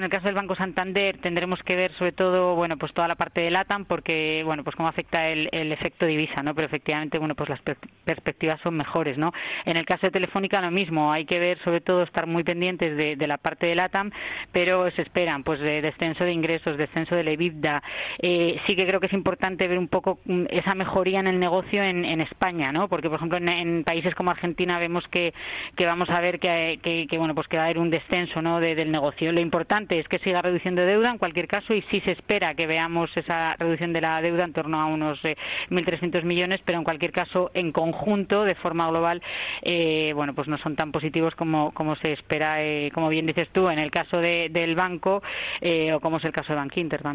En el caso del Banco Santander tendremos que ver sobre todo, bueno, pues toda la parte de LATAM porque, bueno, pues cómo afecta el, efecto divisa, ¿no? Pero efectivamente, bueno, pues las perspectivas son mejores, ¿no? En el caso de Telefónica lo mismo, hay que ver sobre todo estar muy pendientes de, la parte de LATAM, pero se esperan, pues, de descenso de ingresos, descenso de la EBITDA. Eh, sí que creo que es importante ver un poco mm, esa mejoría en el negocio en, España, ¿no? Porque, por ejemplo, en, países como Argentina vemos que, que vamos a ver que, que, bueno, pues que va a haber un descenso, ¿no? del negocio. Lo importante es que siga reduciendo deuda en cualquier caso y sí se espera que veamos esa reducción de la deuda en torno a unos 1.300 eh, millones, pero en cualquier caso en conjunto, de forma global, eh, bueno, pues no son tan positivos como, como se espera, eh, como bien dices tú, en el caso del banco o como es el caso de Bank Inter también.